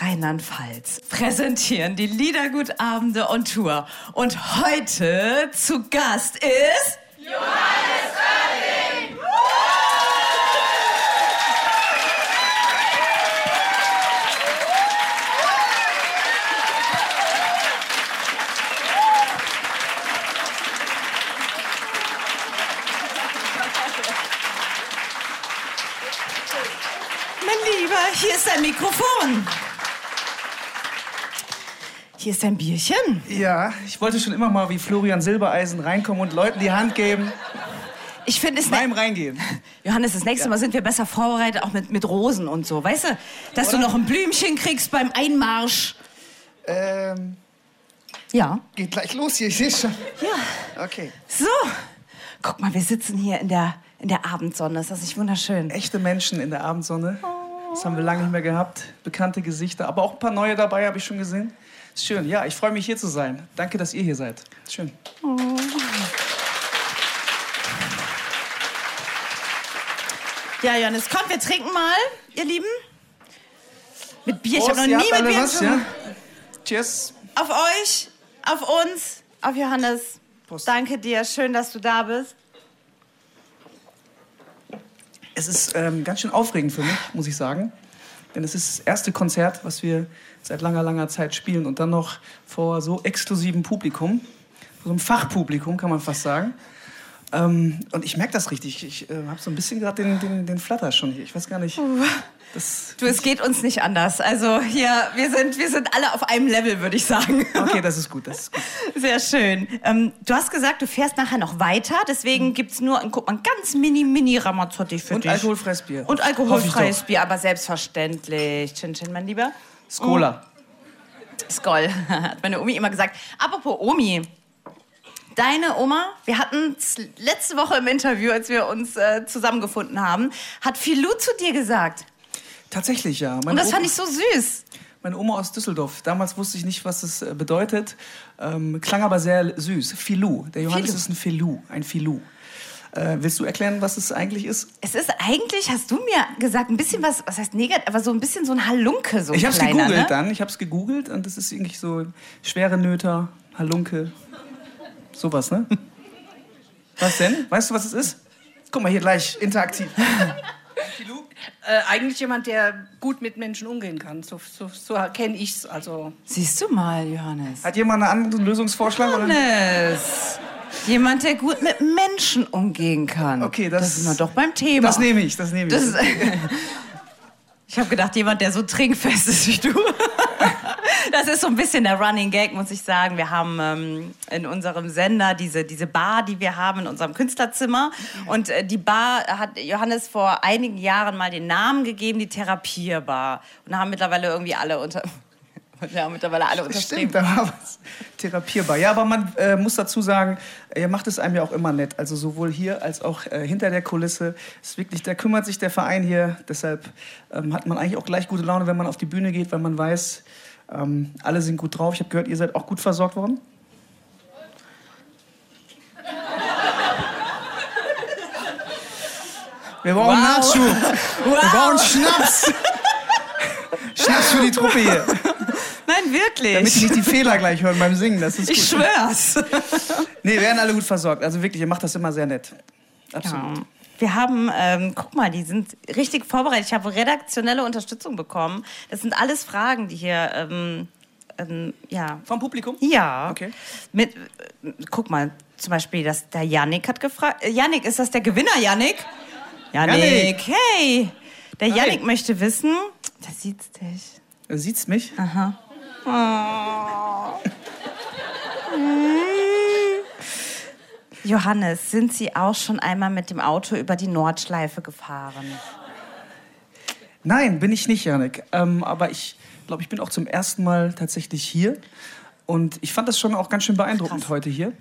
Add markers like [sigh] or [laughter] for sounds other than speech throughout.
Rheinland-Pfalz präsentieren die Liedergutabende on Tour. Und heute zu Gast ist... Johannes Oerding! Mein Lieber, hier ist dein Mikrofon. Hier ist dein Bierchen. Ja, ich wollte schon immer mal wie Florian Silbereisen reinkommen und Leuten die Hand geben. Ich finde es... Beim Reingehen. Johannes, das nächste Mal sind wir besser vorbereitet, auch mit, mit Rosen und so. Weißt du, dass du noch ein Blümchen kriegst beim Einmarsch. Ähm, Ja. geht gleich los hier, ich sehe schon. Ja. Okay. So. Guck mal, wir sitzen hier in der, in der Abendsonne. Ist das nicht wunderschön? Echte Menschen in der Abendsonne. Das haben wir lange nicht mehr gehabt. Bekannte Gesichter, aber auch ein paar neue dabei, habe ich schon gesehen. Schön. Ja, ich freue mich hier zu sein. Danke, dass ihr hier seid. Schön. Ja, Johannes, komm, wir trinken mal, ihr Lieben. Mit Bier. Ich habe noch nie mit Bier was, ja? Cheers. Auf euch, auf uns, auf Johannes. Prost. Danke dir. Schön, dass du da bist. Es ist ähm, ganz schön aufregend für mich, muss ich sagen. Denn es ist das erste Konzert, was wir seit langer, langer Zeit spielen. Und dann noch vor so exklusivem Publikum. So einem Fachpublikum, kann man fast sagen. Ähm, und ich merke das richtig. Ich äh, habe so ein bisschen gerade den, den, den Flatter schon hier. Ich weiß gar nicht. Das, Du, es geht uns nicht anders. Also hier, wir sind, wir sind alle auf einem Level, würde ich sagen. okay, das ist gut. Das ist gut. Sehr schön. Ähm, du hast gesagt, du fährst nachher noch weiter. Deswegen gibt's nur, ein, guck mal, ein ganz mini, mini Ramazzotti für Und dich. alkoholfreies Bier. Und alkoholfreies. Bier, aber selbstverständlich. Chin Chin, mein Lieber. Skola. Skoll, [laughs] hat meine Omi immer gesagt. Apropos Omi. Deine Oma, wir hatten letzte Woche im Interview, als wir uns äh, zusammengefunden haben, hat Filou zu dir gesagt. Tatsächlich, ja. Meine Und das Oma- fand ich so süß. Meine Oma aus Düsseldorf. Damals wusste ich nicht, was das äh, bedeutet. Ähm, klang aber sehr süß. Filou. Der Johannes Filou. ist ein Filou. Ein Filou. Äh, willst du erklären, was es eigentlich ist? Es ist eigentlich, hast du mir gesagt, ein bisschen was, was heißt negativ, aber so ein bisschen so ein Halunke, so ein Ich habe es gegoogelt ne? dann. Ich habe es gegoogelt und das ist irgendwie so schwere Nöter, Halunke, sowas, ne? [laughs] Was denn? Weißt du, was es ist? Guck mal hier gleich, interaktiv. [laughs] Äh, eigentlich jemand, der gut mit Menschen umgehen kann. So, so, so kenne ich's. Also Siehst du mal, Johannes. Hat jemand einen anderen Lösungsvorschlag? Oder? Jemand, der gut mit Menschen umgehen kann. Okay, das- Da sind wir doch beim Thema. Das nehme ich, das nehme ich. Das [laughs] ich habe gedacht, jemand, der so trinkfest ist wie du. [laughs] Das ist so ein bisschen der Running Gag, muss ich sagen. Wir haben ähm, in unserem Sender diese, diese Bar, die wir haben in unserem Künstlerzimmer. Und äh, die Bar hat Johannes vor einigen Jahren mal den Namen gegeben, die Therapierbar. Und da haben mittlerweile irgendwie alle unter... Haben mittlerweile alle unterschrieben. Stimmt, da war was therapierbar. Ja, aber man äh, muss dazu sagen, ihr macht es einem ja auch immer nett. Also sowohl hier als auch äh, hinter der Kulisse. Ist wirklich, da kümmert sich der Verein hier. Deshalb ähm, hat man eigentlich auch gleich gute Laune, wenn man auf die Bühne geht, weil man weiß, ähm, alle sind gut drauf. Ich habe gehört, ihr seid auch gut versorgt worden. Wir brauchen Nachschub. Wir brauchen Schnaps. [laughs] Schnaps für die Truppe hier. Wirklich. Damit die nicht die Fehler gleich hören beim Singen. Das ist gut. ich schwör's. [laughs] Nee, wir werden alle gut versorgt. Also wirklich, ihr macht das immer sehr nett. Absolut. Ja. Wir haben, ähm, guck mal, die sind richtig vorbereitet. Ich habe redaktionelle Unterstützung bekommen. Das sind alles Fragen, die hier, ähm, ähm, ja. Vom Publikum? Ja. Okay. Mit, äh, guck mal, zum Beispiel, dass der Yannick hat gefragt. Äh, Yannick, ist das der Gewinner, Yannick? Yannick, hey. Der. Yannick möchte wissen, der sieht's dich. Äh, Sieht's mich? [laughs] Johannes, sind Sie auch schon einmal mit dem Auto über die Nordschleife gefahren? Nein, bin ich nicht, Janik. Ähm, aber ich glaube, ich bin auch zum ersten Mal tatsächlich hier. Und ich fand das schon auch ganz schön beeindruckend Krass. heute hier.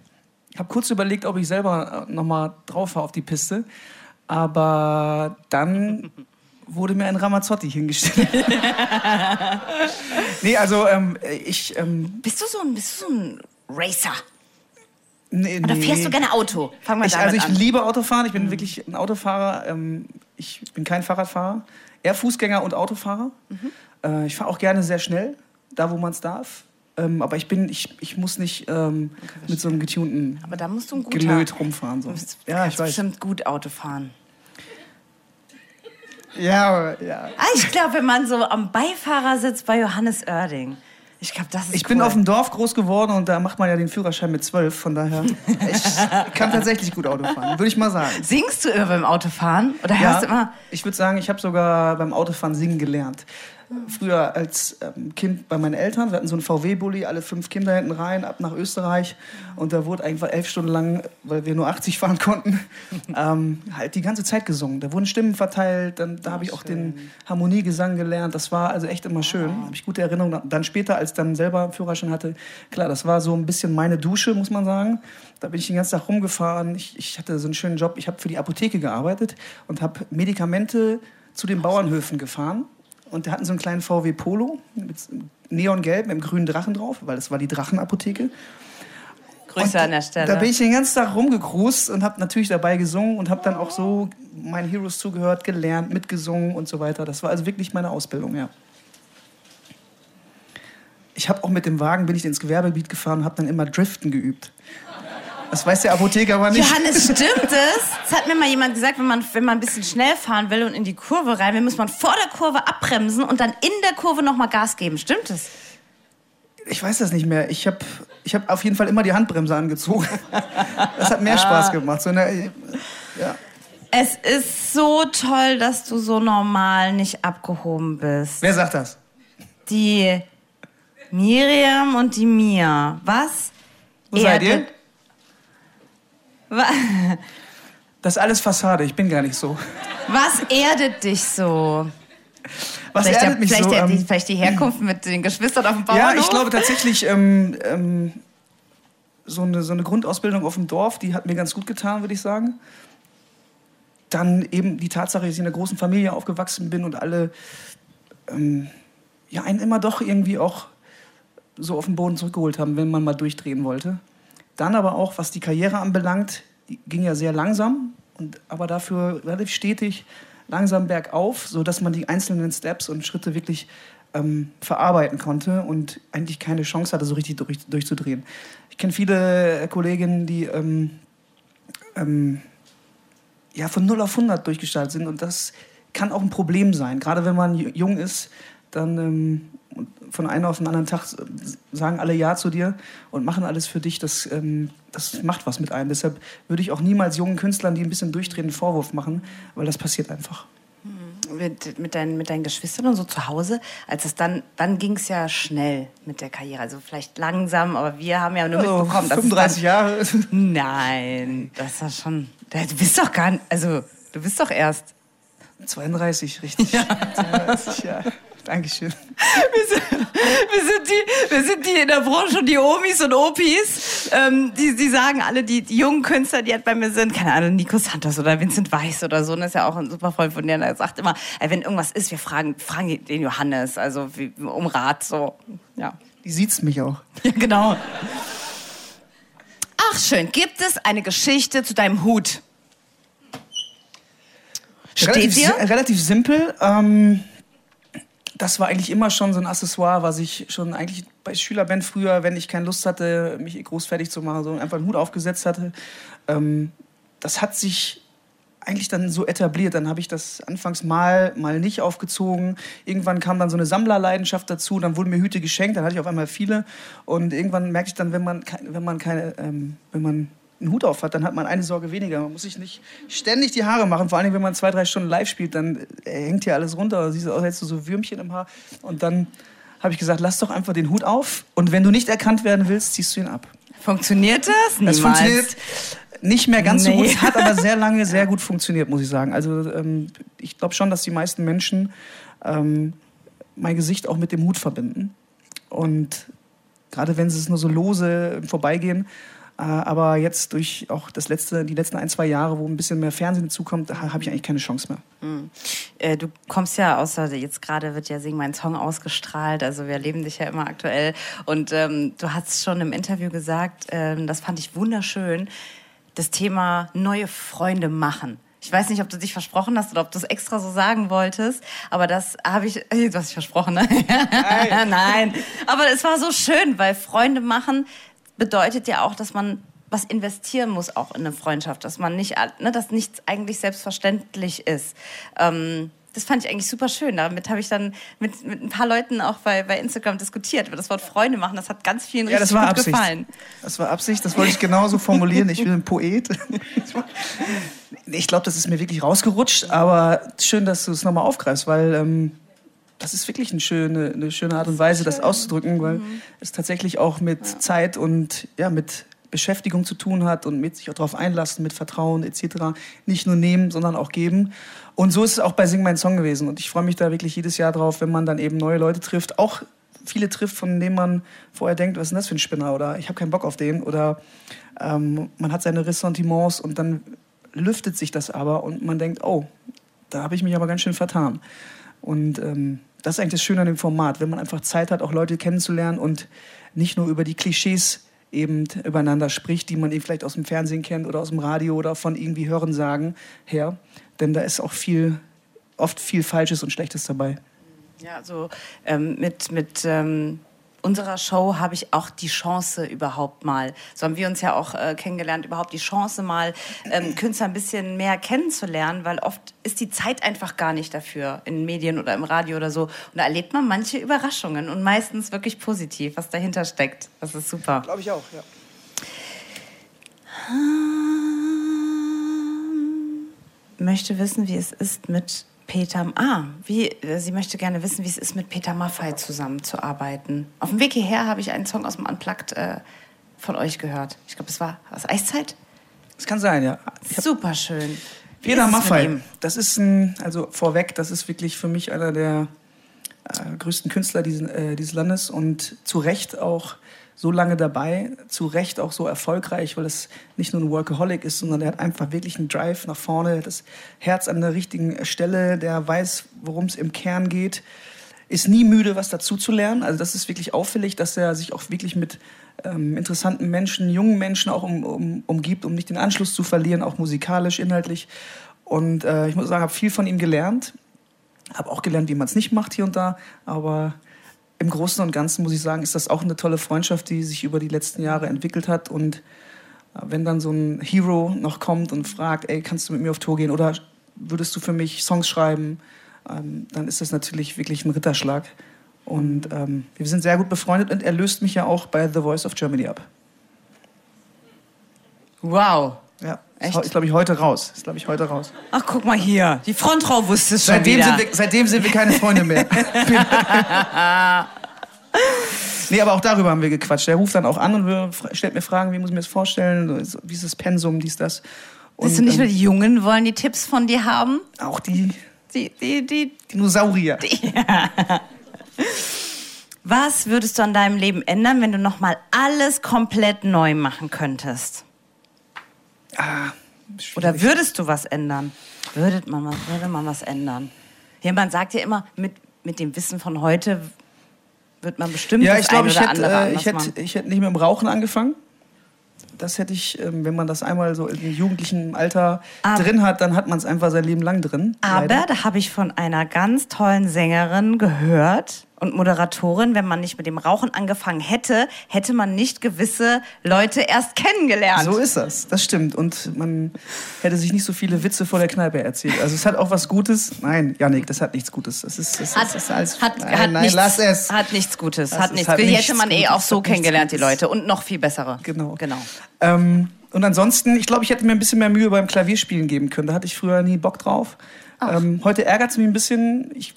habe kurz überlegt, ob ich selber nochmal drauf fahre auf die Piste. Aber dann wurde mir ein Ramazzotti hingestellt. [laughs] nee, also ähm, ich... Ähm, Bist du so ein, bist du so ein Racer? nee, Oder nee. fährst du gerne Auto? Fangen wir Ich, damit also ich an. liebe Autofahren, ich bin wirklich ein Autofahrer. Ähm, ich bin kein Fahrradfahrer, eher Fußgänger und Autofahrer. Äh, ich fahre auch gerne sehr schnell, da wo man es darf. Ähm, aber ich bin, ich, ich muss nicht ähm, mit so einem getunten Aber da musst du ein guter... Gelöt rumfahren. So. Du bist- Ja, ich weiß. bestimmt gut Auto fahren. Ja, aber, ja. Ah, ich glaube, wenn man so am Beifahrer sitzt bei Johannes Oerding. Ich glaube, das ist Ich bin cool. auf dem Dorf groß geworden und da macht man ja den Führerschein mit zwölf. Von daher, [laughs] ich kann tatsächlich gut Auto fahren, würde ich mal sagen. Singst du immer beim Autofahren? Oder hörst du immer... ich würde sagen, ich habe sogar beim Autofahren singen gelernt. Früher als ähm, Kind bei meinen Eltern, wir hatten so einen VW-Bully, alle fünf Kinder hinten rein, ab nach Österreich. Und da wurde einfach elf Stunden lang, weil wir nur 80 fahren konnten, [laughs] ähm, halt die ganze Zeit gesungen. Da wurden Stimmen verteilt, dann, da habe ich auch den Harmoniegesang gelernt. Das war also echt immer schön. Habe ich gute Erinnerungen. Dann später, als ich dann selber einen Führerschein hatte, klar, das war so ein bisschen meine Dusche, muss man sagen. Da bin ich den ganzen Tag rumgefahren. Ich, ich hatte so einen schönen Job. Ich habe für die Apotheke gearbeitet und habe Medikamente zu den Bauernhöfen gefahren. Und die hatten so einen kleinen VW Polo mit Neongelb mit einem grünen Drachen drauf, weil das war die Drachenapotheke. Grüße Und an der Stelle. Da bin ich den ganzen Tag rumgekrust und habe natürlich dabei gesungen und habe dann auch so meinen Heroes zugehört, gelernt, mitgesungen und so weiter. Das war also wirklich meine Ausbildung, ja. Ich habe auch mit dem Wagen, bin ich ins Gewerbegebiet gefahren und habe dann immer Driften geübt. Das weiß der Apotheker aber nicht. Johannes, [laughs] stimmt es? Das hat mir mal jemand gesagt, wenn man, wenn man ein bisschen schnell fahren will und in die Kurve rein will, muss man vor der Kurve abbremsen und dann in der Kurve nochmal Gas geben. Stimmt es? Ich weiß das nicht mehr. Ich habe ich hab auf jeden Fall immer die Handbremse angezogen. [laughs] Das hat mehr Spaß gemacht. So eine, ja. Es ist so toll, dass du so normal nicht abgehoben bist. Wer sagt das? Die Miriam und die Mia. Was? Wo seid ihr? Das ist alles Fassade. Ich bin gar nicht so. Was erdet dich so? Was vielleicht, erdet der, mich vielleicht, so? der, die, Ähm, vielleicht die Herkunft mit den Geschwistern auf dem [laughs] ja, Bauernhof? ich glaube tatsächlich, ähm, ähm, so, eine, so eine Grundausbildung auf dem Dorf, die hat mir ganz gut getan, würde ich sagen. Dann eben die Tatsache, dass ich in einer großen Familie aufgewachsen bin und alle ähm, ja, einen immer doch irgendwie auch so auf den Boden zurückgeholt haben, wenn man mal durchdrehen wollte. Dann aber auch, was die Karriere anbelangt, die ging ja sehr langsam, und, aber dafür relativ stetig, langsam bergauf, sodass man die einzelnen Steps und Schritte wirklich ähm, verarbeiten konnte und eigentlich keine Chance hatte, so richtig durch, durchzudrehen. Ich kenne viele äh, Kolleginnen, die ähm, ähm, ja, von 0 auf 100 durchgestartet sind und das kann auch ein Problem sein. Gerade wenn man jung ist, dann ähm, und von einem auf den anderen Tag sagen alle Ja zu dir und machen alles für dich. Das, ähm, das macht was mit einem. Deshalb würde ich auch niemals jungen Künstlern, die ein bisschen durchdrehen, einen Vorwurf machen, weil das passiert einfach. mit, mit, deinen, mit deinen Geschwistern und so zu Hause, als es dann, dann ging es ja schnell mit der Karriere. Also vielleicht langsam, aber wir haben ja nur Also mitbekommen, dass 35 es Jahre. dann, Nein, das war schon. Du bist doch gar nicht. Also, du bist doch erst. 32, richtig. Ja. 32, ja. Dankeschön. [laughs] Wir sind, wir, sind die, wir sind die in der Branche, die Omis und Opis. Ähm, die, die sagen alle, die, die jungen Künstler, die halt bei mir sind, keine Ahnung, Nico Santos oder Vincent Weiss oder so, das ist ja auch ein super Freund von dir, der sagt immer, wenn irgendwas ist, wir fragen, fragen den Johannes, also wie, um Rat, so. Ja. Die sieht's mich auch. [laughs] ja, genau. Ach, schön. Gibt es eine Geschichte zu deinem Hut? Steht relativ, dir? relativ simpel. Ähm, das war eigentlich immer schon so ein Accessoire, was ich schon eigentlich bei Schülerband früher, wenn ich keine Lust hatte, mich groß fertig zu machen, so einfach einen Hut aufgesetzt hatte. Ähm, das hat sich eigentlich dann so etabliert. Dann habe ich das anfangs mal, mal nicht aufgezogen. Irgendwann kam dann so eine Sammlerleidenschaft dazu. Dann wurden mir Hüte geschenkt. Dann hatte ich auf einmal viele. Und irgendwann merke ich dann, wenn man, wenn man keine, ähm, wenn man einen Hut auf hat, dann hat man eine Sorge weniger. Man muss sich nicht ständig die Haare machen. Vor allem, wenn man zwei, drei Stunden live spielt, dann äh, hängt hier alles runter. Siehst du aus, als hättest du so Würmchen im Haar. Und dann habe ich gesagt, lass doch einfach den Hut auf. Und wenn du nicht erkannt werden willst, ziehst du ihn ab. Funktioniert das? Niemals. Das funktioniert nicht mehr ganz so Nee. gut. Es hat aber [laughs] sehr lange sehr gut funktioniert, muss ich sagen. Also ähm, ich glaube schon, dass die meisten Menschen ähm, mein Gesicht auch mit dem Hut verbinden. Und gerade wenn sie es nur so lose Vorbeigehen, aber jetzt durch auch das letzte, die letzten ein, zwei Jahre, wo ein bisschen mehr Fernsehen zukommt, habe ich eigentlich keine Chance mehr. Äh, du kommst ja außer jetzt gerade wird ja Sing mein Song ausgestrahlt, also wir erleben dich ja immer aktuell und ähm, du hast schon im Interview gesagt, ähm, das fand ich wunderschön, das Thema neue Freunde machen. Ich weiß nicht, ob du dich versprochen hast oder ob du es extra so sagen wolltest, aber das habe ich, äh, du hast dich versprochen, ne? [laughs] Nein. Nein. Aber es war so schön, weil Freunde machen bedeutet ja auch, dass man was investieren muss auch in eine Freundschaft, dass man nicht, ne, dass nichts eigentlich selbstverständlich ist. Ähm, das fand ich eigentlich super schön. Damit habe ich dann mit, mit ein paar Leuten auch bei, bei Instagram diskutiert. Über das Wort Freunde machen, das hat ganz vielen Ja, richtig das war gut Absicht. gefallen. Das war Absicht, das wollte ich genauso formulieren. Ich bin ein Poet. [laughs] Ich glaube, das ist mir wirklich rausgerutscht, aber schön, dass du es nochmal aufgreifst, weil ähm, das ist wirklich eine schöne, eine schöne Art und Weise, das auszudrücken, weil es tatsächlich auch mit Zeit und ja, mit Beschäftigung zu tun hat und mit sich auch darauf einlassen, mit Vertrauen etc. Nicht nur nehmen, sondern auch geben. Und so ist es auch bei Sing Mein Song gewesen. Und ich freue mich da wirklich jedes Jahr drauf, wenn man dann eben neue Leute trifft, auch viele trifft, von denen man vorher denkt, was ist denn das für ein Spinner oder ich habe keinen Bock auf den oder ähm, man hat seine Ressentiments und dann lüftet sich das aber und man denkt, oh, da habe ich mich aber ganz schön vertan. Und ähm, das ist eigentlich das Schöne an dem Format, wenn man einfach Zeit hat, auch Leute kennenzulernen und nicht nur über die Klischees eben übereinander spricht, die man eben vielleicht aus dem Fernsehen kennt oder aus dem Radio oder von irgendwie Hören sagen her. Denn da ist auch viel, oft viel Falsches und Schlechtes dabei. Ja, so ähm, mit, mit ähm, unserer Show habe ich auch die Chance überhaupt mal, so haben wir uns ja auch äh, kennengelernt, überhaupt die Chance mal ähm, Künstler ein bisschen mehr kennenzulernen, weil oft ist die Zeit einfach gar nicht dafür in Medien oder im Radio oder so. Und da erlebt man manche Überraschungen und meistens wirklich positiv, was dahinter steckt. Das ist super. Glaube ich auch, ja. möchte wissen, wie es ist mit Peter. Ah, wie, äh, sie möchte gerne wissen, wie es ist, mit Peter Maffay zusammenzuarbeiten. Auf dem Weg hierher habe ich einen Song aus dem Unplugged äh, von euch gehört. Ich glaube, es war was Eiszeit. Das kann sein, ja. Super schön. Peter ihm? das ist ein, also vorweg, das ist wirklich für mich einer der äh, größten Künstler diesen, äh, dieses Landes und zu Recht auch so lange dabei, zu Recht auch so erfolgreich, weil es nicht nur ein Workaholic ist, sondern er hat einfach wirklich einen Drive nach vorne, das Herz an der richtigen Stelle, der weiß, worum es im Kern geht, ist nie müde, was dazu zu lernen. Also das ist wirklich auffällig, dass er sich auch wirklich mit ähm, interessanten Menschen, jungen Menschen auch um, um, umgibt, um nicht den Anschluss zu verlieren, auch musikalisch, inhaltlich. Und äh, ich muss sagen, habe viel von ihm gelernt. Habe auch gelernt, wie man es nicht macht hier und da. Aber im Großen und Ganzen muss ich sagen, ist das auch eine tolle Freundschaft, die sich über die letzten Jahre entwickelt hat. Und äh, wenn dann so ein Hero noch kommt und fragt, ey, kannst du mit mir auf Tour gehen oder würdest du für mich Songs schreiben, ähm, dann ist das natürlich wirklich ein Ritterschlag. Und ähm, wir sind sehr gut befreundet und er löst mich ja auch bei The Voice of Germany ab. Wow. Ja, Echt? ist, glaube ich, heute raus. Ist, glaube ich, heute raus. Ach, guck mal hier. Die Frontfrau wusste es schon Seitdem wieder. sind, wir, seitdem sind wir keine Freunde mehr. [laughs] [laughs] nee, aber auch darüber haben wir gequatscht. Er ruft dann auch an und stellt mir Fragen, wie muss ich mir das vorstellen, wie ist das Pensum, dies, das. Und Siehst du nicht nur ähm, die Jungen wollen die Tipps von dir haben? auch die Die, die, die, Dinosaurier. [laughs] Was würdest du an deinem Leben ändern, wenn du nochmal alles komplett neu machen könntest? Ah, Oder würdest du was ändern? Würde man, was- würde man was ändern? Jemand sagt ja immer, mit, mit dem Wissen von heute wird man bestimmt ja, ich glaube, ich oder hätte, andere äh, anders ich, hätte, ich hätte nicht mit dem Rauchen angefangen. Das hätte ich, ähm, wenn man das einmal so im jugendlichen Alter Aber- drin hat, dann hat man es einfach sein Leben lang drin. Aber leider. da habe ich von einer ganz tollen Sängerin gehört und Moderatorin, wenn man nicht mit dem Rauchen angefangen hätte, hätte man nicht gewisse Leute erst kennengelernt. So ist das, das stimmt. Und man hätte sich nicht so viele Witze vor der Kneipe erzählt. Also es hat auch was Gutes. Nein, Janik, das hat nichts Gutes. Das ist, das hat, ist, alles, hat, nein, hat nein, nichts, lass es. Hat nichts Gutes. Das hat nichts. hat Die nichts hätte man eh Gutes, auch so kennengelernt, die. Leute. Und noch viel bessere. Genau. genau. Ähm, und ansonsten, ich glaube, ich hätte mir ein bisschen mehr Mühe beim Klavierspielen geben können. Da hatte ich früher nie Bock drauf. Ähm, heute ärgert es mich ein bisschen. Ich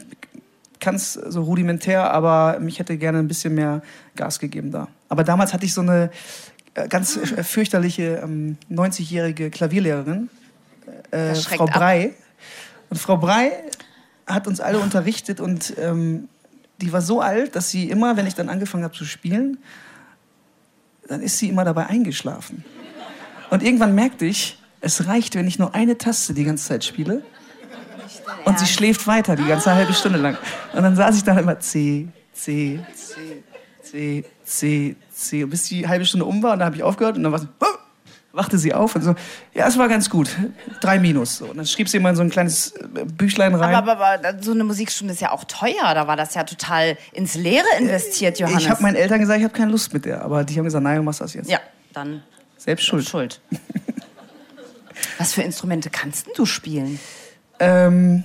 kann es so rudimentär, aber mich hätte gerne ein bisschen mehr Gas gegeben da. Aber damals hatte ich so eine äh, ganz äh, fürchterliche ähm, 90-jährige Klavierlehrerin, äh, schreckt Frau ab. Brei. Und Frau Brei hat uns alle unterrichtet und ähm, die war so alt, dass sie immer, wenn ich dann angefangen habe zu spielen, dann ist sie immer dabei eingeschlafen. Und irgendwann merkte ich, es reicht, wenn ich nur eine Taste die ganze Zeit spiele. Und sie schläft weiter die ganze halbe Stunde lang. Und dann saß ich da immer C, C, C, C, C, C, bis die halbe Stunde um war. Und dann habe ich aufgehört und dann war sie, wachte sie auf und so, ja, es war ganz gut. Drei Minus. So. Und dann schrieb sie immer in so ein kleines äh, Büchlein rein. Aber, aber, aber so eine Musikstunde ist ja auch teuer. Da war das ja total ins Leere investiert, Johannes. ich habe meinen Eltern gesagt, ich habe keine Lust mit der. Aber die haben gesagt, nein, du machst das jetzt. ja, dann Selbst schuld. Schuld. [laughs] Was für Instrumente kannst denn du spielen? Ähm,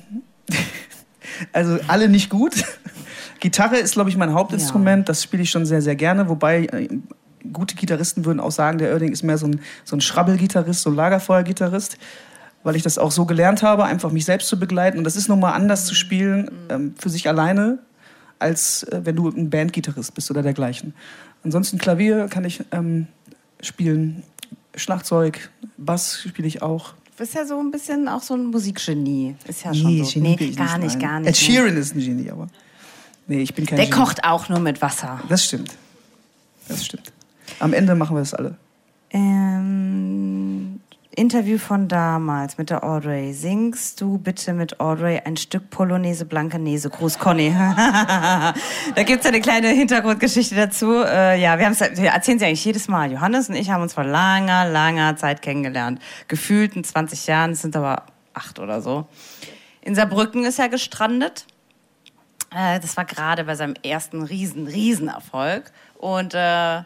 [laughs] also alle nicht gut. [laughs] Gitarre ist, glaube ich, mein Hauptinstrument. Das spiele ich schon sehr, sehr gerne. Wobei äh, gute Gitarristen würden auch sagen, der Oerding ist mehr so ein, so ein Schrabbelgitarrist, so ein Lagerfeuergitarrist. Weil ich das auch so gelernt habe, einfach mich selbst zu begleiten. Und das ist nochmal anders zu spielen ähm, für sich alleine, als äh, wenn du ein Bandgitarrist bist oder dergleichen. Ansonsten Klavier kann ich ähm, spielen, Schlagzeug, Bass spiele ich auch. Du bist ja so ein bisschen auch so ein Musikgenie. Ist ja schon Nee, so. Genie ich gar nicht, nein. gar Ed nicht. Sheeran ist ein Genie, aber. Nee, ich bin kein Der Genie. kocht auch nur mit Wasser. Das stimmt. Das stimmt. Am Ende machen wir das alle. Ähm, Interview von damals mit der Audrey. Singst du bitte mit Audrey ein Stück Polonaise Blankenese? Gruß Conny. [laughs] da gibt's ja eine kleine Hintergrundgeschichte dazu. Äh, ja, wir, wir erzählen sie eigentlich jedes Mal. Johannes und ich haben uns vor langer, langer Zeit kennengelernt. Gefühlt in 20 Jahren, es sind aber acht oder so. In Saarbrücken ist er gestrandet. Äh, das war gerade bei seinem ersten riesen, riesen. Und äh,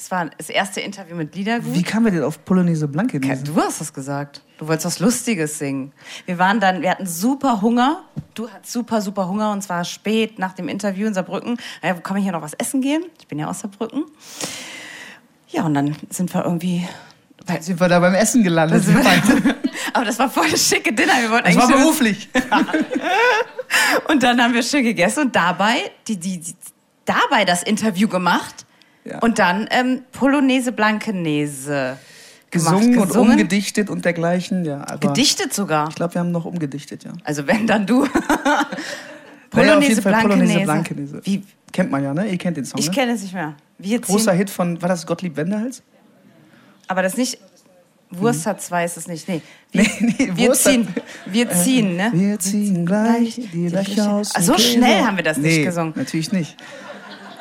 es war das erste Interview mit Liedergut. Wie kamen wir denn auf Polonaise Blanke? Ke- Du hast das gesagt. Du wolltest was Lustiges singen. Wir waren dann, wir hatten super Hunger. Du hattest super, super Hunger und zwar spät nach dem Interview in Saarbrücken. Ja, kann ich hier noch was essen gehen? Ich bin ja aus Saarbrücken. Ja, und dann sind wir irgendwie. Jetzt sind wir da beim Essen gelandet. Das [laughs] Aber das war voll das schicke Dinner. Wir wollten Das war beruflich. [laughs] Und dann haben wir schön gegessen und dabei, die, die, die, dabei das Interview gemacht. Ja. Und dann ähm, Polonaise Blankenese. Gesungen, gemacht. und umgedichtet und dergleichen. Ja, Gedichtet sogar. Ich glaube, wir haben noch umgedichtet, ja. Also wenn dann du. [laughs] Naja, [laughs] Polonaise Fall Polonaise Blankenese. Wie? Kennt man ja, ne? Ihr kennt den Song, Ich ne? kenne es nicht mehr. Wir Großer Hit von, war das Gottlieb Wendehals? Aber das nicht. Wurst hat zwei, ist es nicht. Nee. [laughs] Wir, Nee, nee, wir ziehen. Wir ziehen, ne? Wir ziehen gleich die Löcher aus so schnell haben wir das nicht nee, gesungen. natürlich nicht.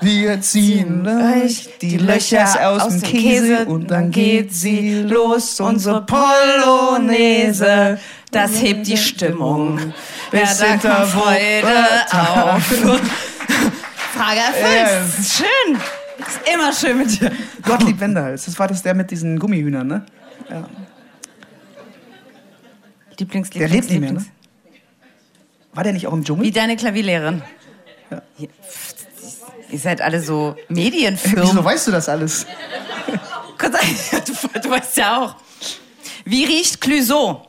Wir ziehen euch gleich die Löcher aus dem Käse und dann geht sie los, unsere Polonaise. Das hebt die Stimmung. Wer Bis da kommt Freude auf. [laughs] Frage erfüllt. Ja. Schön. Ist immer schön mit dir. Gottlieb Wendehals, das war das der mit diesen Gummihühnern, ne? Lieblings, Der lebt nicht mehr, ne? War der nicht auch im Dschungel? Wie deine Klavierlehrerin. Pff, Ihr seid alle so Medienfirmen. Wieso weißt du das alles? [laughs] Du, du weißt ja auch. Wie riecht Clouseau?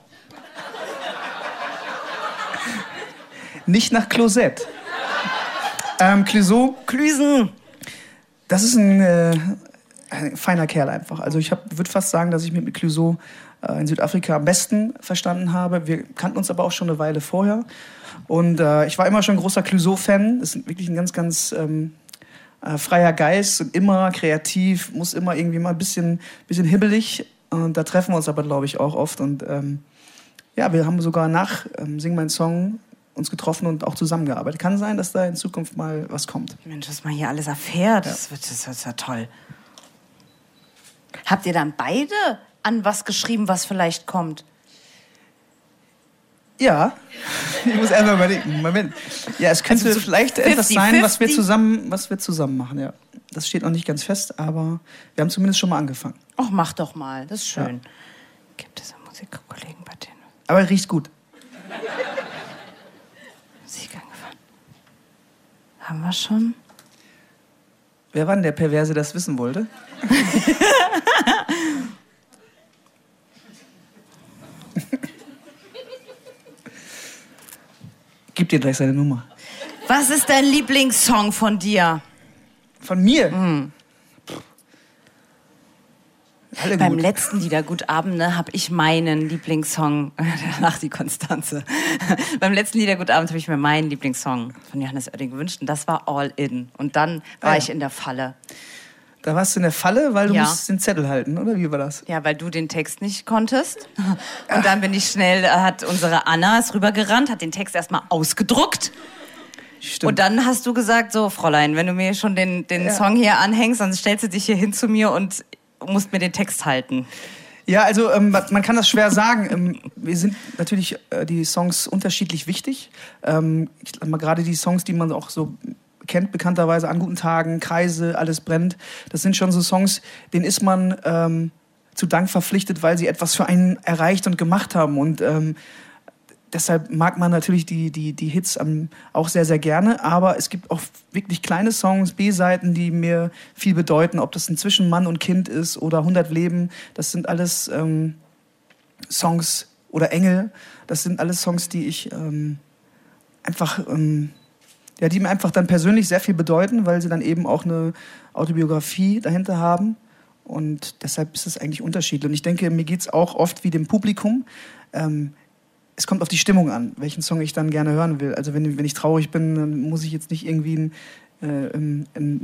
Nicht nach Closet. Ähm, Clouseau, Clusen. das ist ein, äh, ein feiner Kerl einfach. Also ich würde fast sagen, dass ich mich mit Clouseau äh, in Südafrika am besten verstanden habe. Wir kannten uns aber auch schon eine Weile vorher. Und äh, ich war immer schon ein großer Clouseau-Fan. Das ist wirklich ein ganz, ganz ähm, äh, freier Geist und immer kreativ, muss immer irgendwie mal ein bisschen, bisschen hibbelig. Und da treffen wir uns aber, glaube ich, auch oft. Und ähm, ja, wir haben sogar nach ähm, Sing mein Song uns getroffen und auch zusammengearbeitet. Kann sein, dass da in Zukunft mal was kommt. Mensch, was man hier alles erfährt, das, wird, das ist ja toll. Habt ihr dann beide an was geschrieben, was vielleicht kommt? Ja, ich muss erstmal überlegen. Moment. Ja, es könnte Also so vielleicht etwas sein, was wir 50-50? zusammen, was wir zusammen machen. Ja, das steht noch nicht ganz fest, aber wir haben zumindest schon mal angefangen. Ach, mach doch mal, das ist schön. Gibt es einen Musikkollegen bei denen? Aber er riecht gut. Musik angefangen. Haben wir schon? Wer war denn der Perverse, der das wissen wollte? [laughs] [laughs] Gib dir gleich seine Nummer. Was ist dein Lieblingssong von dir? Von mir? Mhm. Beim gut. letzten Liedergutabend ne, habe ich meinen Lieblingssong, [laughs] danach die Konstanze. Beim letzten Liedergutabend habe ich mir meinen Lieblingssong von Johannes Oerding gewünscht und das war All In. Und dann war Ah, ja. ich in der Falle. Da warst du in der Falle, weil du Ja. musst den Zettel halten, oder wie war das? Ja, weil du den Text nicht konntest. Und dann bin ich schnell, äh, hat unsere Anna ist rübergerannt, hat den Text erstmal ausgedruckt. Stimmt. Und dann hast du gesagt, so Fräulein, wenn du mir schon den, den Ja. Song hier anhängst, dann stellst du dich hier hin zu mir und musst mir den Text halten. Ja, also ähm, man kann das schwer sagen. Ähm, wir sind natürlich äh, die Songs unterschiedlich wichtig. Ähm, ich mal, gerade die Songs, die man auch so kennt, bekannterweise an guten Tagen, Kreise, alles brennt. Das sind schon so Songs, denen ist man ähm, zu Dank verpflichtet, weil sie etwas für einen erreicht und gemacht haben. Und ähm, deshalb mag man natürlich die, die, die Hits auch sehr, sehr gerne. Aber es gibt auch wirklich kleine Songs, B-Seiten, die mir viel bedeuten. Ob das inzwischen Mann und Kind ist oder 100 Leben. Das sind alles ähm, Songs oder Engel. Das sind alles Songs, die ich ähm, einfach, ähm, ja, die mir einfach dann persönlich sehr viel bedeuten, weil sie dann eben auch eine Autobiografie dahinter haben. Und deshalb ist es eigentlich unterschiedlich. Und ich denke, mir geht es auch oft wie dem Publikum. Ähm, es kommt auf die Stimmung an, welchen Song ich dann gerne hören will. Also wenn, wenn ich traurig bin, dann muss ich jetzt nicht irgendwie ein, äh, ein, ein,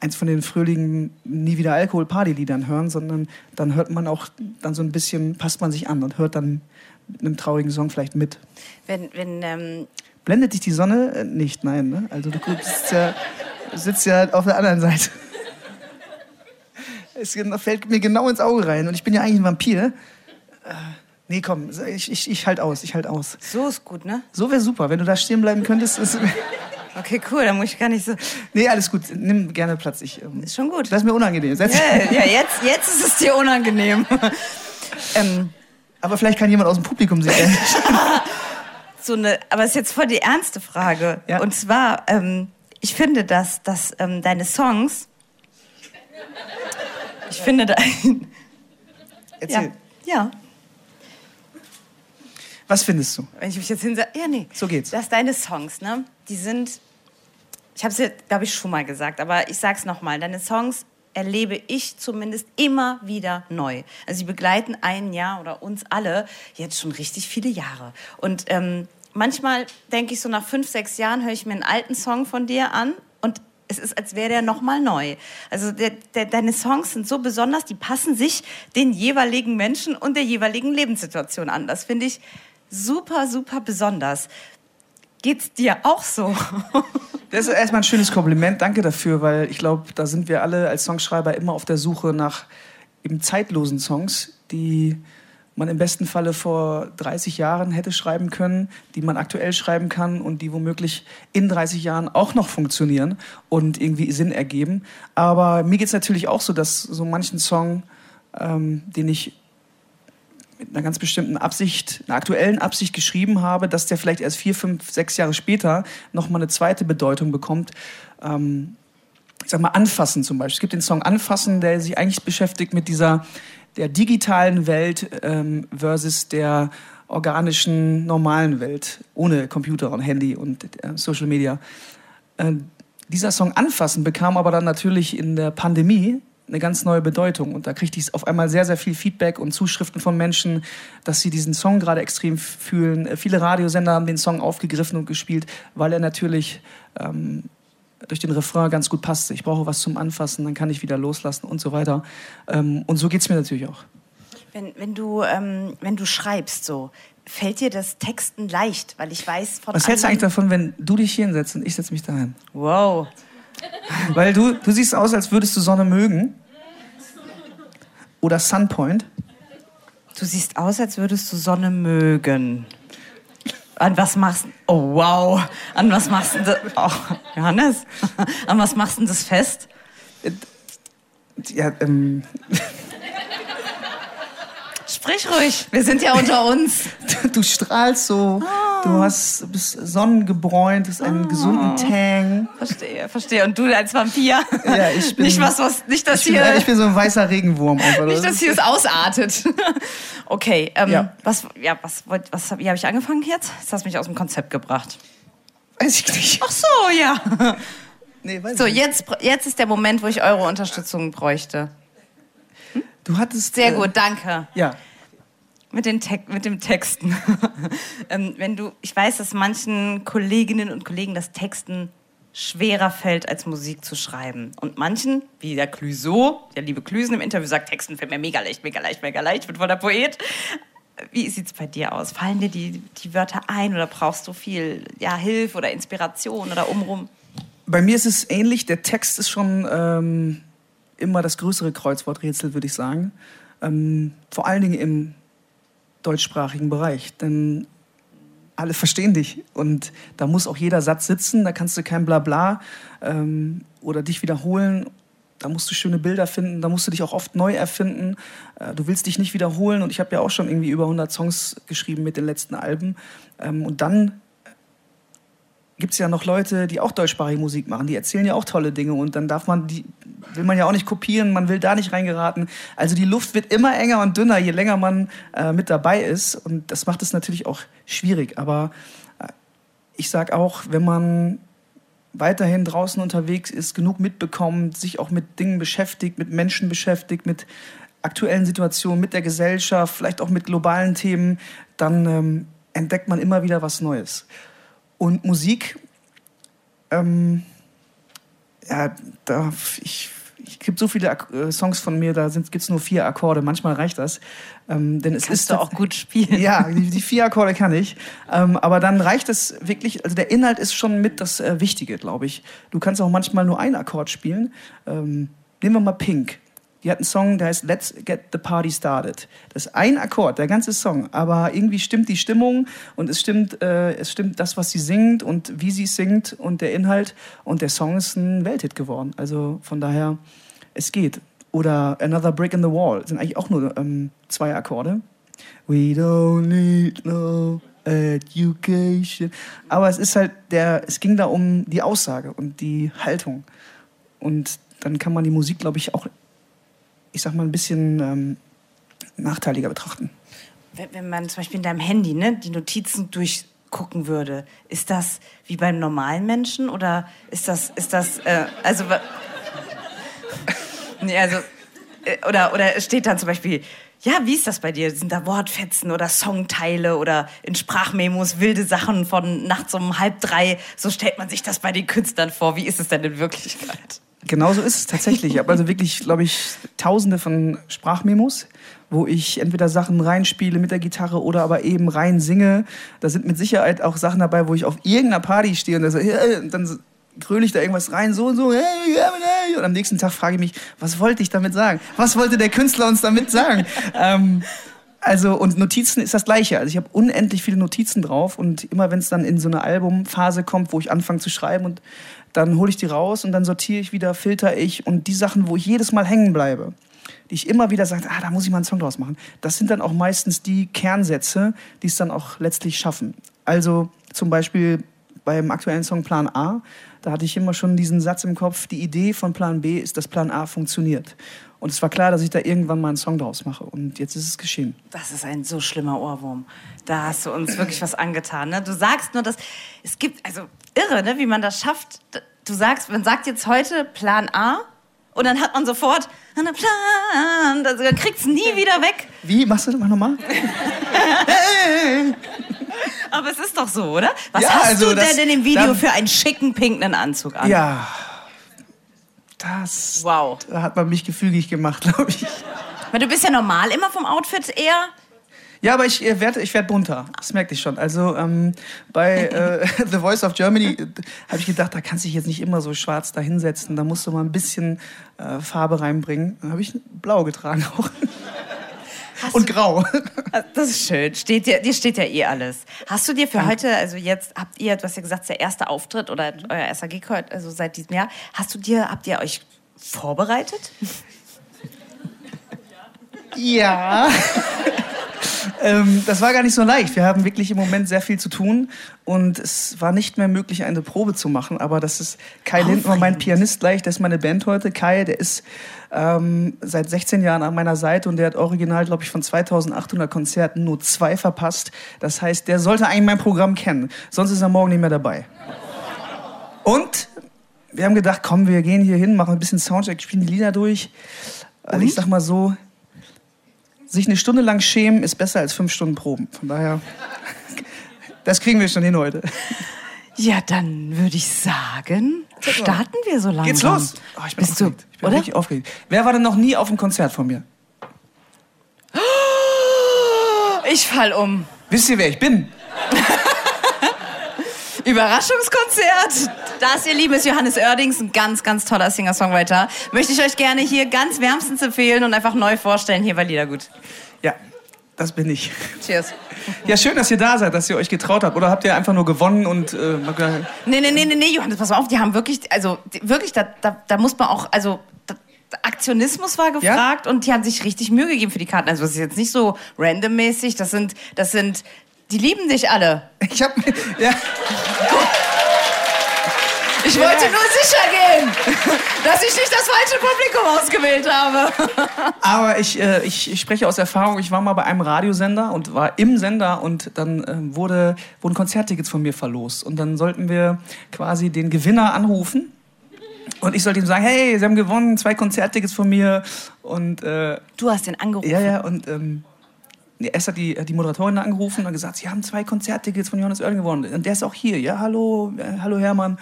eins von den fröhlichen Nie wieder Alkohol Partyliedern hören, sondern dann hört man auch dann so ein bisschen, passt man sich an und hört dann mit einem traurigen Song vielleicht mit. Wenn, wenn, ähm, Blendet dich die Sonne? Äh, nicht, nein. Ne? Also du sitzt ja, sitzt ja auf der anderen Seite. [laughs] Es fällt mir genau ins Auge rein und ich bin ja eigentlich ein Vampir. Äh, nee, komm, ich, ich, ich halt aus, ich halt aus. so ist gut, ne? So wäre super, wenn du da stehen bleiben könntest. Okay, cool, dann muss ich gar nicht so. nee, alles gut, nimm gerne Platz. Ich, ähm, Ist schon gut. das ist mir unangenehm. Setz dich. Ja, ja jetzt, jetzt ist es dir unangenehm. [laughs] ähm, Aber vielleicht kann jemand aus dem Publikum sehen. [laughs] so eine, aber es ist jetzt voll die ernste Frage. Ja. Und zwar, ähm, ich finde, dass, dass ähm, deine Songs. Ich finde da. [laughs] ja, Erzähl. ja. Was findest du? Wenn ich mich jetzt hinsetze. Ja, nee. So geht's. Dass deine Songs, ne? Die sind. Ich habe es ja, glaube ich, schon mal gesagt, aber ich sag's nochmal. Deine Songs erlebe ich zumindest immer wieder neu. Also sie begleiten ein Jahr oder uns alle jetzt schon richtig viele Jahre. Und ähm, manchmal denke ich so nach fünf, sechs Jahren höre ich mir einen alten Song von dir an und es ist, als wäre der nochmal neu. Also der, der, deine Songs sind so besonders, die passen sich den jeweiligen Menschen und der jeweiligen Lebenssituation an. Das finde ich super, super besonders. Geht's dir auch so? [laughs] Das ist erstmal ein schönes Kompliment. Danke dafür, weil ich glaube, da sind wir alle als Songschreiber immer auf der Suche nach eben zeitlosen Songs, die man im besten Falle vor 30 Jahren hätte schreiben können, die man aktuell schreiben kann und die womöglich in 30 Jahren auch noch funktionieren und irgendwie Sinn ergeben. Aber mir geht es natürlich auch so, dass so manchen Song, ähm, den ich mit einer ganz bestimmten Absicht, einer aktuellen Absicht geschrieben habe, dass der vielleicht erst vier, fünf, sechs Jahre später nochmal eine zweite Bedeutung bekommt. Ähm, ich sag mal, Anfassen zum Beispiel. Es gibt den Song Anfassen, der sich eigentlich beschäftigt mit dieser der digitalen Welt ähm, versus der organischen, normalen Welt, ohne Computer und Handy und äh, Social Media. Äh, dieser Song Anfassen bekam aber dann natürlich in der Pandemie eine ganz neue Bedeutung. Und da kriegte ich auf einmal sehr, sehr viel Feedback und Zuschriften von Menschen, dass sie diesen Song gerade extrem fühlen. Viele Radiosender haben den Song aufgegriffen und gespielt, weil er natürlich ähm, durch den Refrain ganz gut passte. Ich brauche was zum Anfassen, dann kann ich wieder loslassen und so weiter. Ähm, und so geht es mir natürlich auch. Wenn, wenn, du, ähm, wenn du schreibst so, fällt dir das Texten leicht? Weil ich weiß von Was hältst du eigentlich davon, wenn du dich hier hinsetzt und ich setze mich dahin? Wow. [laughs] Weil du, du siehst aus, als würdest du Sonne mögen. Oder Sunpoint. Du siehst aus, als würdest du Sonne mögen. An was machst Oh, wow. An was machst du das? Oh, Johannes, [laughs] an was machst du das fest? Ja, ähm, Sprich ruhig, wir sind ja unter uns. [laughs] du strahlst so, du hast, bist sonnengebräunt, hast einen gesunden Tang. Verstehe, verstehe. Und du als Vampir? Ja, ich [laughs] bin- Nicht was, was, nicht, dass Ich bin, hier, ich bin so ein weißer Regenwurm [laughs] einfach. nicht, dass hier es ausartet. Okay, ähm, Ja. was, ja, was, was, wie habe ich angefangen jetzt? Jetzt hast du mich aus dem Konzept gebracht. Weiß ich nicht. Ach so, ja. Nee, weiß So, jetzt, jetzt ist der Moment, wo ich eure Unterstützung bräuchte. Du hattest. Sehr äh, gut, danke. Ja. Mit, den Te mit dem Texten. [laughs] ähm, wenn du, ich weiß, dass manchen Kolleginnen und Kollegen das Texten schwerer fällt, als Musik zu schreiben. Und manchen, wie der Clüso, der liebe Klüsen im Interview sagt, Texten fällt mir mega leicht, mega leicht, mega leicht, ich bin voll der Poet. Wie sieht es bei dir aus? Fallen dir die, die Wörter ein oder brauchst du viel ja, Hilfe oder Inspiration oder umrum? Bei mir ist es ähnlich. Der Text ist schon ähm, immer das größere Kreuzworträtsel, würde ich sagen. Ähm, vor allen Dingen im deutschsprachigen Bereich. Denn alle verstehen dich und da muss auch jeder Satz sitzen, da kannst du kein Blabla ähm, oder dich wiederholen. Da musst du schöne Bilder finden, da musst du dich auch oft neu erfinden. Äh, du willst dich nicht wiederholen und ich habe ja auch schon irgendwie über 100 Songs geschrieben mit den letzten Alben. Ähm, und dann gibt es ja noch Leute, die auch deutschsprachige Musik machen, die erzählen ja auch tolle Dinge und dann darf man die, will man ja auch nicht kopieren, man will da nicht reingeraten. Also die Luft wird immer enger und dünner, je länger man äh, mit dabei ist und das macht es natürlich auch schwierig. Aber äh, ich sag auch, wenn man weiterhin draußen unterwegs ist, genug mitbekommt, sich auch mit Dingen beschäftigt, mit Menschen beschäftigt, mit aktuellen Situationen, mit der Gesellschaft, vielleicht auch mit globalen Themen, dann ähm, entdeckt man immer wieder was Neues. Und Musik, ähm, ja, da, ich, ich gibt so viele äh, Songs von mir, da gibt es nur vier Akkorde. Manchmal reicht das. Ähm, denn es Kannst ist du auch gut spielen. Ja, die, die vier Akkorde kann ich. Ähm, aber dann reicht es wirklich, also der Inhalt ist schon mit das äh, Wichtige, glaube ich. Du kannst auch manchmal nur einen Akkord spielen. Ähm, nehmen wir mal Pink. Die hat einen Song, der heißt Let's Get the Party Started. Das ist ein Akkord, der ganze Song. Aber irgendwie stimmt die Stimmung und es stimmt, äh, es stimmt das, was sie singt und wie sie singt und der Inhalt. Und der Song ist ein Welthit geworden. Also von daher, es geht. Oder Another Brick in the Wall sind eigentlich auch nur ähm, zwei Akkorde. We don't need no education. Aber es ist halt der, es ging da um die Aussage und die Haltung. Und dann kann man die Musik, glaube ich, auch ich sag mal, ein bisschen ähm, nachteiliger betrachten. Wenn, man zum Beispiel in deinem Handy ne, die Notizen durchgucken würde, ist das wie beim normalen Menschen oder ist das, ist das, äh, also, nee, also, äh, oder, oder steht dann zum Beispiel, ja, wie ist das bei dir? Sind da Wortfetzen oder Songteile oder in Sprachmemos wilde Sachen von nachts um halb drei? So stellt man sich das bei den Künstlern vor. Wie ist es denn in Wirklichkeit? Genauso ist es tatsächlich. Ich habe also wirklich, glaube ich, tausende von Sprachmemos, wo ich entweder Sachen reinspiele mit der Gitarre oder aber eben rein singe. Da sind mit Sicherheit auch Sachen dabei, wo ich auf irgendeiner Party stehe und, dann so, hey, und dann kröle ich da irgendwas rein, so und so, hey, hey. Und am nächsten Tag frage ich mich, was wollte ich damit sagen? Was wollte der Künstler uns damit sagen? [laughs] ähm, also, und Notizen ist das Gleiche. Also, ich habe unendlich viele Notizen drauf und immer wenn es dann in so eine Albumphase kommt, wo ich anfange zu schreiben und dann hole ich die raus und dann sortiere ich wieder, filter ich und die Sachen, wo ich jedes Mal hängen bleibe, die ich immer wieder sage, ah, da muss ich mal einen Song draus machen, das sind dann auch meistens die Kernsätze, die es dann auch letztlich schaffen. Also zum Beispiel beim aktuellen Song Plan A, da hatte ich immer schon diesen Satz im Kopf, die Idee von Plan B ist, dass Plan A funktioniert. Und es war klar, dass ich da irgendwann mal einen Song draus mache. Und jetzt ist es geschehen. Das ist ein so schlimmer Ohrwurm. Da hast du uns wirklich was angetan. Ne? Du sagst nur, dass es gibt, also irre, ne, wie man das schafft. Du sagst, man sagt jetzt heute Plan A und dann hat man sofort einen Plan. Also, dann du nie wieder weg. Wie? Machst du das mal nochmal? [laughs] Aber es ist doch so, oder? Was Ja, hast also du das- denn in dem Video für einen schicken pinken Anzug an? Ja. Das. Wow. Da hat man mich gefügig gemacht, [laughs] glaube ich. Weil du bist ja normal immer vom Outfit eher. Ja, aber ich äh, werde ich werd bunter. Das merkte ich schon. Also ähm, bei äh, [laughs] The Voice of Germany äh, habe ich gedacht, da kannst du dich jetzt nicht immer so schwarz da hinsetzen. Da musst du mal ein bisschen äh, Farbe reinbringen. Dann habe ich blau getragen auch. [laughs] Und grau. Das ist schön. Steht dir, dir steht ja eh alles. Hast du dir für heute, also jetzt habt ihr, du hast ja gesagt, der erste Auftritt oder euer erster Gig heute, also seit diesem Jahr. Hast du dir, habt ihr euch vorbereitet? Ja. ähm, das war gar nicht so leicht. Wir haben wirklich im Moment sehr viel zu tun und es war nicht mehr möglich, eine Probe zu machen. Aber das ist Kai Lindner, mein Pianist gleich, das ist meine Band heute. Kai, der ist ähm, seit 16 Jahren an meiner Seite und der hat original, glaube ich, von 2800 Konzerten nur zwei verpasst. Das heißt, der sollte eigentlich mein Programm kennen. Sonst ist er morgen nicht mehr dabei. Und wir haben gedacht, komm, wir gehen hier hin, machen ein bisschen Soundcheck, spielen die Lieder durch. Also ich sag mal so, sich eine Stunde lang schämen ist besser als fünf Stunden Proben. Von daher, [laughs] das kriegen wir schon hin heute. Ja, dann würde ich sagen, starten wir so langsam. Geht's los? Oh, ich bin Bist du, aufgeregt. ich bin oder? richtig aufgeregt. Wer war denn noch nie auf einem Konzert von mir? Ich fall um. Wisst ihr, wer ich bin? [laughs] Überraschungskonzert. Das, ihr Lieben, ist Johannes Oerdings, ein ganz, ganz toller Singer-Songwriter. Möchte ich euch gerne hier ganz wärmstens empfehlen und einfach neu vorstellen hier bei Liedergut. Ja, das bin ich. Cheers. Ja, schön, dass ihr da seid, dass ihr euch getraut habt. Oder habt ihr einfach nur gewonnen und äh, Nee, nee, nee, nee, nee, Johannes, pass mal auf, die haben wirklich, also die- wirklich, da, da, da muss man auch, also Aktionismus war gefragt und die haben sich richtig Mühe gegeben für die Karten. Also das ist jetzt nicht so randommäßig, das sind, das sind, die lieben dich alle. ich hab ja, Ich wollte nur sicher gehen, dass ich nicht das falsche Publikum ausgewählt habe. aber ich, äh, ich, ich spreche aus Erfahrung. Ich war mal bei einem Radiosender und war im Sender und dann ähm, wurde, wurden Konzerttickets von mir verlost. Und dann sollten wir quasi den Gewinner anrufen. Und ich sollte ihm sagen, hey, Sie haben gewonnen, zwei Konzerttickets von mir. Und äh, Du hast den angerufen. Ja, ja, und ähm, erst hat die, die Moderatorin angerufen und gesagt, sie haben zwei Konzerttickets von Johannes Oerding gewonnen. Und der ist auch hier. Ja, hallo, äh, hallo Hermann.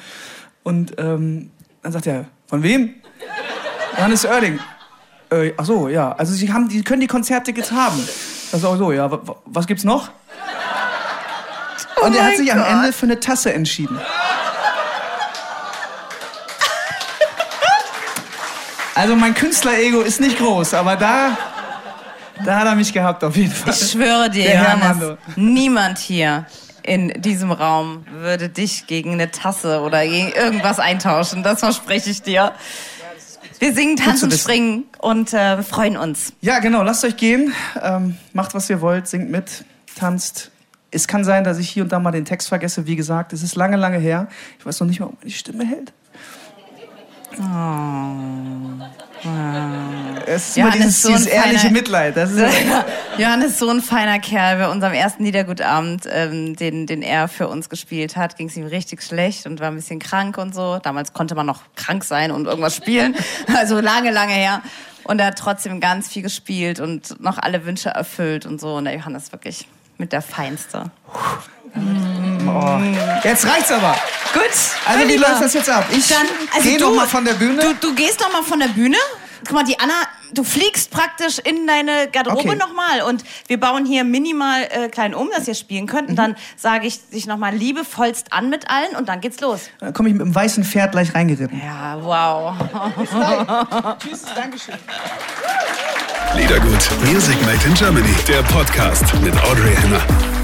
Und ähm, dann sagt er, von wem? Johannes Oerding. Äh, ach so, ja. Also sie haben, die können die Konzerttickets haben. Das ist auch so, ja. wa- wa- Was gibt's noch? Und er hat sich am Ende für eine Tasse entschieden. Also mein Künstlerego ist nicht groß, aber da, da hat er mich gehabt auf jeden Fall. Ich schwöre dir, Der Johannes, niemand hier in diesem Raum würde dich gegen eine Tasse oder gegen irgendwas eintauschen. Das verspreche ich dir. Wir singen, tanzen, springen und äh, freuen uns. Ja, genau, lasst euch gehen. Ähm, macht, was ihr wollt, singt mit, tanzt. Es kann sein, dass ich hier und da mal den Text vergesse. Wie gesagt, es ist lange, lange her. Ich weiß noch nicht mal, ob meine Stimme hält. Es ist immer dieses, so ein dieses ehrliche feiner- Mitleid. Das ist, [laughs] Johannes ist so ein feiner Kerl. Bei unserem ersten Niedergutabend, ähm, den, den er für uns gespielt hat, ging es ihm richtig schlecht und war ein bisschen krank und so. Damals konnte man noch krank sein und irgendwas spielen. [laughs] Also lange, lange her. Und er hat trotzdem ganz viel gespielt und noch alle Wünsche erfüllt und so. Und der Johannes ist wirklich mit der Feinste. jetzt reicht's aber. Gut. Also, wie läuft das jetzt ab? Ich Dann, also gehe du- noch mal von der Bühne. Du, du gehst noch mal von der Bühne. Guck mal, die Anna, du fliegst praktisch in deine Garderobe Okay. noch mal und wir bauen hier minimal äh, klein um, dass ihr spielen könnt. Mhm. Und dann sage ich dich noch mal liebevollst an mit allen und dann geht's los. Dann komme ich mit dem weißen Pferd gleich reingeritten. Ja, wow. [laughs] Tschüss, Dankeschön. Liedergut. Music Made in Germany. Der Podcast mit Audrey Henner.